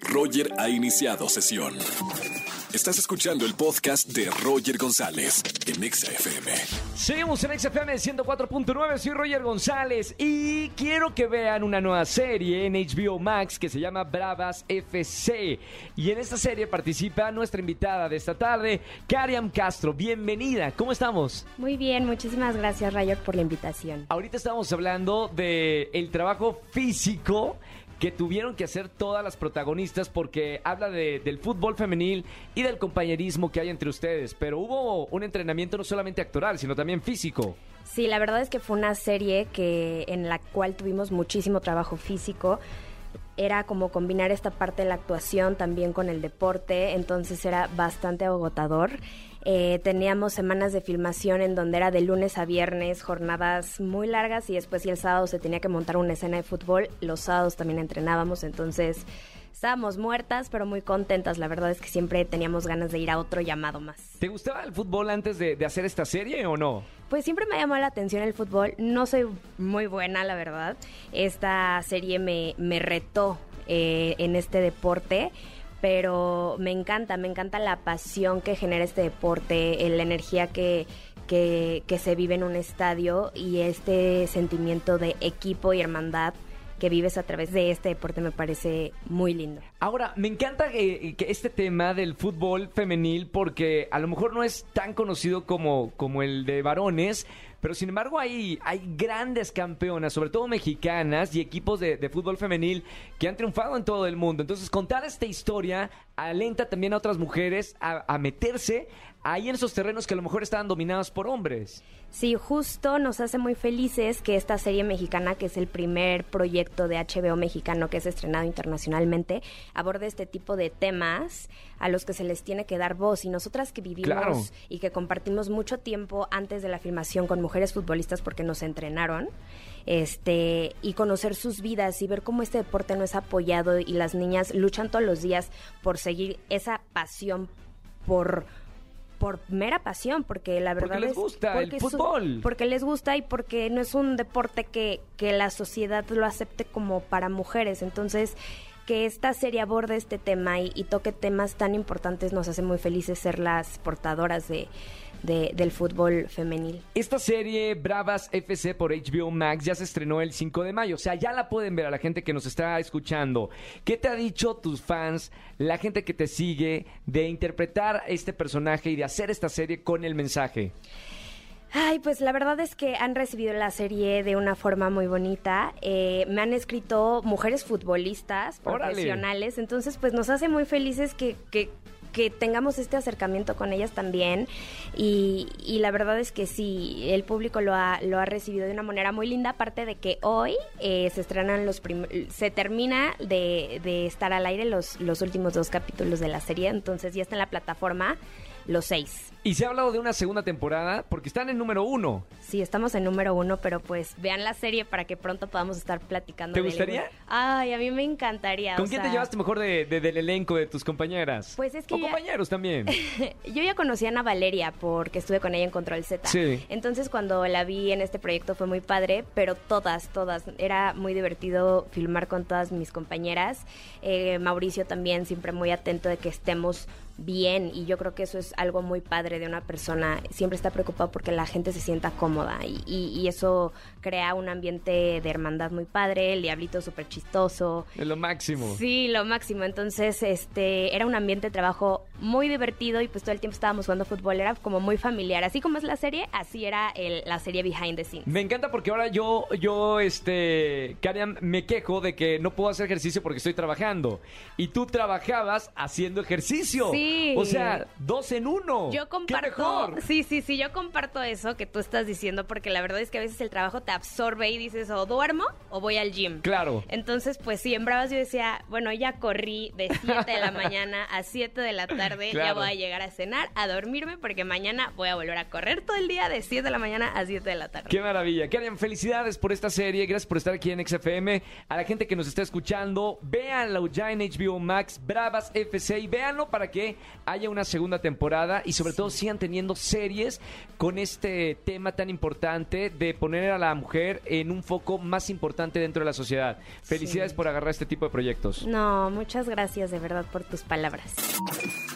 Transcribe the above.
Roger ha iniciado sesión. Estás escuchando el podcast de Roger González en Exa FM. Seguimos en XFM 104.9, soy Roger González y quiero que vean una nueva serie en HBO Max que se llama Bravas FC. Y en esta serie participa nuestra invitada de esta tarde, Kariam Castro. Bienvenida, ¿cómo estamos? Muy bien, muchísimas gracias Roger por la invitación. Ahorita estamos hablando de el trabajo físico que tuvieron que hacer todas las protagonistas porque habla de- del fútbol femenil y del compañerismo que hay entre ustedes. Pero hubo un entrenamiento no solamente actoral, sino también físico. Sí, la verdad es que fue una serie que en la cual tuvimos muchísimo trabajo físico. Era como combinar esta parte de la actuación también con el deporte, entonces era bastante agotador. Eh, teníamos semanas de filmación en donde era de lunes a viernes, jornadas muy largas y después si el sábado se tenía que montar una escena de fútbol, los sábados también entrenábamos, entonces estábamos muertas pero muy contentas. La verdad es que siempre teníamos ganas de ir a otro llamado más. ¿Te gustaba el fútbol antes de, de hacer esta serie o no? Pues siempre me llamó la atención el fútbol. No soy muy buena, la verdad. Esta serie me, me retó eh, en este deporte, pero me encanta, me encanta la pasión que genera este deporte, eh, la energía que, que se vive en un estadio y este sentimiento de equipo y hermandad que vives a través de este deporte me parece muy lindo. Ahora, me encanta que, que este tema del fútbol femenil porque a lo mejor no es tan conocido como, como el de varones, pero sin embargo hay, hay grandes campeonas, sobre todo mexicanas y equipos de, de fútbol femenil que han triunfado en todo el mundo. Entonces, contar esta historia alenta también a otras mujeres a, a meterse ahí en esos terrenos que a lo mejor estaban dominados por hombres. Sí, justo nos hace muy felices que esta serie mexicana, que es el primer proyecto de HBO mexicano que es estrenado internacionalmente, aborde este tipo de temas a los que se les tiene que dar voz. Y nosotras que vivimos Claro. y que compartimos mucho tiempo antes de la filmación con mujeres futbolistas porque nos entrenaron, este, y conocer sus vidas y ver cómo este deporte no es apoyado y las niñas luchan todos los días por seguir esa pasión por por mera pasión, porque la Porque verdad les es gusta el porque su- fútbol. porque les gusta y porque no es un deporte que, que la sociedad lo acepte como para mujeres. Entonces, que esta serie aborde este tema y, toque temas tan importantes nos hace muy felices ser las portadoras de, de- del fútbol femenil. Esta serie Bravas FC por HBO Max ya se estrenó el 5 de mayo, o sea, ya la pueden ver a la gente que nos está escuchando. ¿Qué te ha dicho tus fans, la gente que te sigue, de interpretar este personaje y de hacer esta serie con el mensaje? Ay, pues la verdad es que han recibido la serie de una forma muy bonita. Eh, me han escrito mujeres futbolistas Órale. profesionales, entonces pues nos hace muy felices que, que, que tengamos este acercamiento con ellas también. Y, y la verdad es que sí, el público lo ha, lo ha recibido de una manera muy linda, aparte de que hoy eh, se estrenan los se termina de, de estar al aire los, los últimos dos capítulos de la serie, entonces ya está en la plataforma los seis. Y se ha hablado de una segunda temporada porque están en número uno. Sí, estamos en número uno, pero pues vean la serie para que pronto podamos estar platicando. ¿Te gustaría? algo. Ay, a mí me encantaría. ¿Con o quién te llevaste mejor de, de- del elenco, de tus compañeras? Pues es que O ya- compañeros también. Yo ya conocí a Ana Valeria porque estuve con ella en Control Z. Sí. Entonces cuando la vi en este proyecto fue muy padre, pero todas, todas. Era muy divertido filmar con todas mis compañeras. Eh, Mauricio también siempre muy atento de que estemos bien y yo creo que eso es algo muy padre de una persona. Siempre está preocupado porque la gente se sienta cómoda y, y- y eso crea un ambiente de hermandad muy padre. El diablito súper chistoso. Es lo máximo. Sí, lo máximo. Entonces, este, era un ambiente de trabajo muy divertido y pues todo el tiempo estábamos jugando fútbol. Era como muy familiar. Así como es la serie, así era el- la serie Behind the Scenes. Me encanta porque ahora yo, yo, este, Kariam, me quejo de que no puedo hacer ejercicio porque estoy trabajando. Y tú trabajabas haciendo ejercicio. Sí. O sea, dos en uno. Yo ¡Qué comparto, mejor! sí, sí, sí, yo comparto eso que tú estás diciendo porque la verdad es que a veces el trabajo te absorbe y dices o duermo o voy al gym. Claro. Entonces, pues sí, en Bravas yo decía, bueno, ya corrí de 7 de la mañana a 7 de la tarde tarde ya voy a llegar a cenar, a dormirme, porque mañana voy a volver a correr todo el día de 7 de la mañana a 7 de la tarde. Qué maravilla. Karen, felicidades por esta serie. Gracias por estar aquí en XFM. A la gente que nos está escuchando, véanlo ya en HBO Max, Bravas FC, y véanlo para que haya una segunda temporada y sobre todo sigan teniendo series con este tema tan importante de poner a la mujer en un foco más importante dentro de la sociedad. Felicidades por agarrar este tipo de proyectos. No, muchas gracias de verdad por tus palabras.